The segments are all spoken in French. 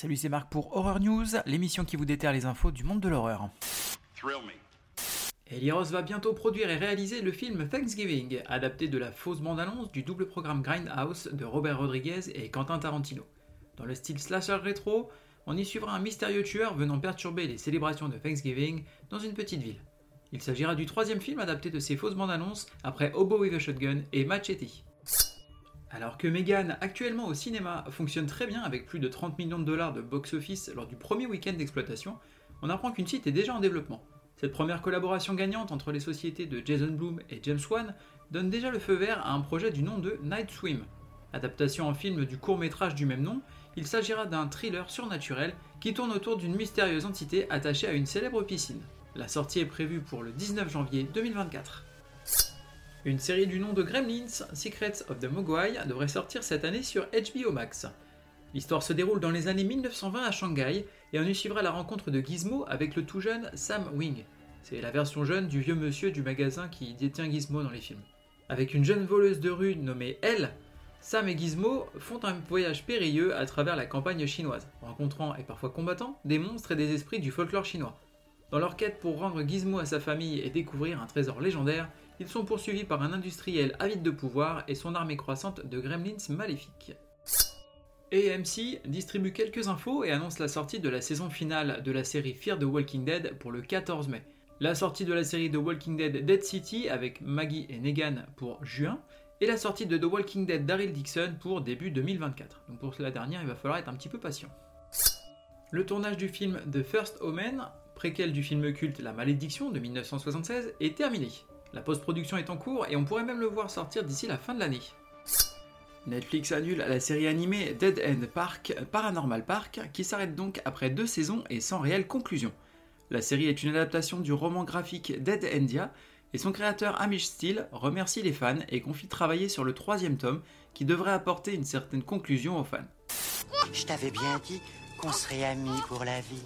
Salut, c'est Marc pour Horror News, l'émission qui vous déterre les infos du monde de l'horreur. Eli Ross va bientôt produire et réaliser le film Thanksgiving, adapté de la fausse bande-annonce du double programme Grindhouse de Robert Rodriguez et Quentin Tarantino. Dans le style slasher rétro, on y suivra un mystérieux tueur venant perturber les célébrations de Thanksgiving dans une petite ville. Il s'agira du troisième film adapté de ces fausses bandes annonces après Hobo with a Shotgun et Machete. Alors que Megan, actuellement au cinéma, fonctionne très bien avec plus de 30 millions de dollars de box-office lors du premier week-end d'exploitation, on apprend qu'une suite est déjà en développement. Cette première collaboration gagnante entre les sociétés de Jason Blum et James Wan donne déjà le feu vert à un projet du nom de Night Swim. Adaptation en film du court métrage du même nom, il s'agira d'un thriller surnaturel qui tourne autour d'une mystérieuse entité attachée à une célèbre piscine. La sortie est prévue pour le 19 janvier 2024. Une série du nom de Gremlins, Secrets of the Mogwai, devrait sortir cette année sur HBO Max. L'histoire se déroule dans les années 1920 à Shanghai et on y suivra la rencontre de Gizmo avec le tout jeune Sam Wing. C'est la version jeune du vieux monsieur du magasin qui détient Gizmo dans les films. Avec une jeune voleuse de rue nommée Elle, Sam et Gizmo font un voyage périlleux à travers la campagne chinoise, rencontrant et parfois combattant des monstres et des esprits du folklore chinois. Dans leur quête pour rendre Gizmo à sa famille et découvrir un trésor légendaire, ils sont poursuivis par un industriel avide de pouvoir et son armée croissante de gremlins maléfiques. AMC distribue quelques infos et annonce la sortie de la saison finale de la série Fear the Walking Dead pour le 14 mai. La sortie de la série The Walking Dead Dead City avec Maggie et Negan pour juin et la sortie de The Walking Dead Daryl Dixon pour début 2024. Donc pour la dernière, il va falloir être un petit peu patient. Le tournage du film The First Omen préquel du film culte La Malédiction de 1976, est terminé. La post-production est en cours et on pourrait même le voir sortir d'ici la fin de l'année. Netflix annule la série animée Dead End Park Paranormal Park qui s'arrête donc après deux saisons et sans réelle conclusion. La série est une adaptation du roman graphique Dead Endia et son créateur Amish Steele remercie les fans et confie travailler sur le troisième tome qui devrait apporter une certaine conclusion aux fans. Je t'avais bien dit qu'on serait amis pour la vie.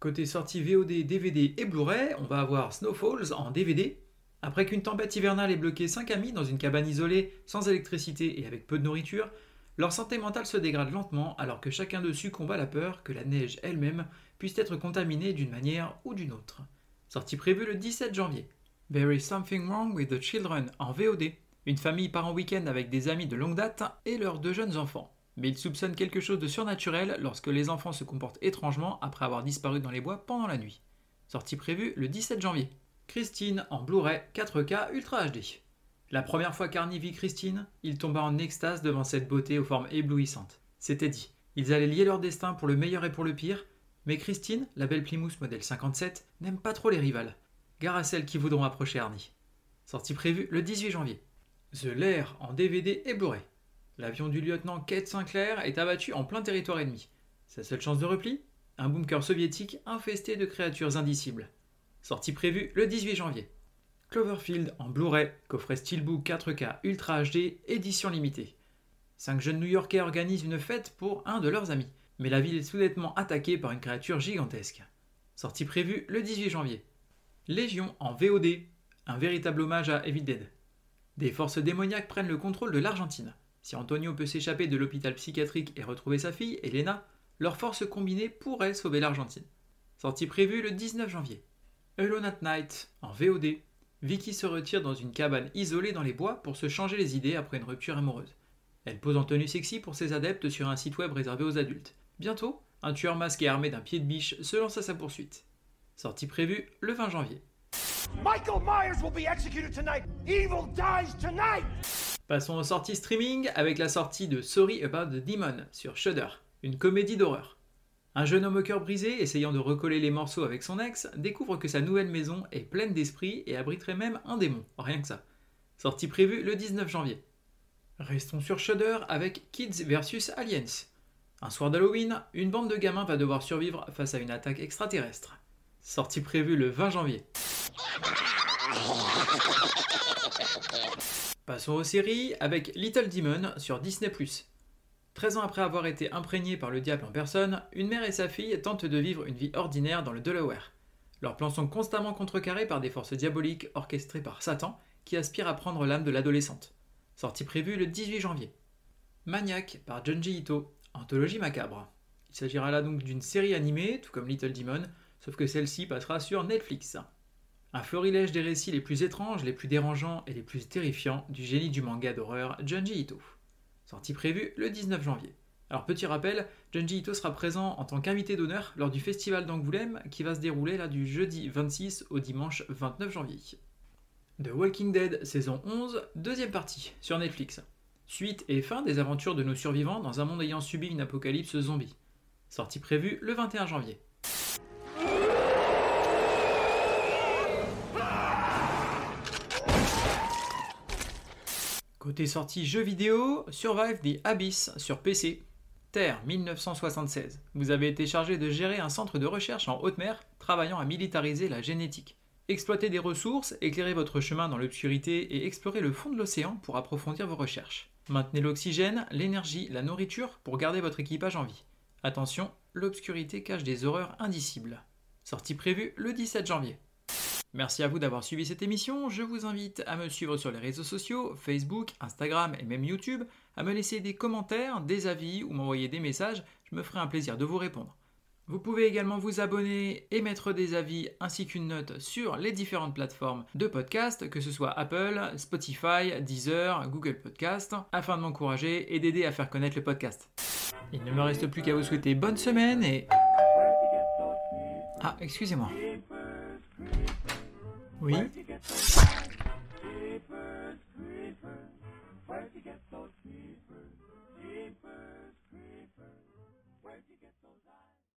Côté sortie VOD, DVD et Blu-ray, on va avoir Snowfalls en DVD. Après qu'une tempête hivernale ait bloqué 5 amis dans une cabane isolée, sans électricité et avec peu de nourriture, leur santé mentale se dégrade lentement alors que chacun dessus combat la peur que la neige elle-même puisse être contaminée d'une manière ou d'une autre. Sortie prévue le 17 janvier. There is something wrong with the children en VOD. Une famille part en week-end avec des amis de longue date et leurs deux jeunes enfants mais il soupçonne quelque chose de surnaturel lorsque les enfants se comportent étrangement après avoir disparu dans les bois pendant la nuit. Sortie prévue le 17 janvier. Christine en Blu-ray 4K Ultra HD. La première fois qu'Arnie vit Christine, il tomba en extase devant cette beauté aux formes éblouissantes. C'était dit. Ils allaient lier leur destin pour le meilleur et pour le pire, mais Christine, la belle Plymouth modèle 57, n'aime pas trop les rivales. Gare à celles qui voudront approcher Arnie. Sortie prévue le 18 janvier. The Lair en DVD et Blu-ray. L'avion du lieutenant Kate Sinclair est abattu en plein territoire ennemi. Sa seule chance de repli? Un bunker soviétique infesté de créatures indicibles. Sortie prévue le 18 janvier. Cloverfield en Blu-ray, coffret Steelbook 4K Ultra HD, édition limitée. Cinq jeunes New-Yorkais organisent une fête pour un de leurs amis, mais la ville est soudainement attaquée par une créature gigantesque. Sortie prévue le 18 janvier. Légion en VOD, un véritable hommage à Evil Dead. Des forces démoniaques prennent le contrôle de l'Argentine. Si Antonio peut s'échapper de l'hôpital psychiatrique et retrouver sa fille, Elena, leurs forces combinées pourraient sauver l'Argentine. Sortie prévue le 19 janvier. Alone at Night, en VOD. Vicky se retire dans une cabane isolée dans les bois pour se changer les idées après une rupture amoureuse. Elle pose en tenue sexy pour ses adeptes sur un site web réservé aux adultes. Bientôt, un tueur masqué armé d'un pied de biche se lance à sa poursuite. Sortie prévue le 20 janvier. Michael Myers will be executed tonight. Evil dies tonight. Passons aux sorties streaming avec la sortie de Sorry About the Demon sur Shudder, une comédie d'horreur. Un jeune homme au cœur brisé, essayant de recoller les morceaux avec son ex, découvre que sa nouvelle maison est pleine d'esprit et abriterait même un démon, rien que ça. Sortie prévue le 19 janvier. Restons sur Shudder avec Kids vs Aliens. Un soir d'Halloween, une bande de gamins va devoir survivre face à une attaque extraterrestre. Sortie prévue le 20 janvier. Passons aux séries avec Little Demon sur Disney ⁇ 13 ans après avoir été imprégné par le diable en personne, une mère et sa fille tentent de vivre une vie ordinaire dans le Delaware. Leurs plans sont constamment contrecarrés par des forces diaboliques orchestrées par Satan qui aspirent à prendre l'âme de l'adolescente. Sortie prévue le 18 janvier. Maniac par Junji Ito, anthologie macabre. Il s'agira là donc d'une série animée, tout comme Little Demon, sauf que celle-ci passera sur Netflix. Un florilège des récits les plus étranges, les plus dérangeants et les plus terrifiants du génie du manga d'horreur Junji Ito. Sortie prévue le 19 janvier. Alors petit rappel, Junji Ito sera présent en tant qu'invité d'honneur lors du festival d'Angoulême qui va se dérouler là du jeudi 26 au dimanche 29 janvier. The Walking Dead saison 11, deuxième partie, sur Netflix. Suite et fin des aventures de nos survivants dans un monde ayant subi une apocalypse zombie. Sortie prévue le 21 janvier. Côté sortie jeux vidéo, Survive the Abyss sur PC. Terre 1976. Vous avez été chargé de gérer un centre de recherche en haute mer travaillant à militariser la génétique. Exploitez des ressources, éclairez votre chemin dans l'obscurité et explorez le fond de l'océan pour approfondir vos recherches. Maintenez l'oxygène, l'énergie, la nourriture pour garder votre équipage en vie. Attention, l'obscurité cache des horreurs indicibles. Sortie prévue le 17 janvier. Merci à vous d'avoir suivi cette émission. Je vous invite à me suivre sur les réseaux sociaux, Facebook, Instagram et même YouTube, à me laisser des commentaires, des avis ou m'envoyer des messages. Je me ferai un plaisir de vous répondre. Vous pouvez également vous abonner et mettre des avis ainsi qu'une note sur les différentes plateformes de podcast, que ce soit Apple, Spotify, Deezer, Google Podcast, afin de m'encourager et d'aider à faire connaître le podcast. Il ne me reste plus qu'à vous souhaiter bonne semaine et... Ah, excusez-moi. Oui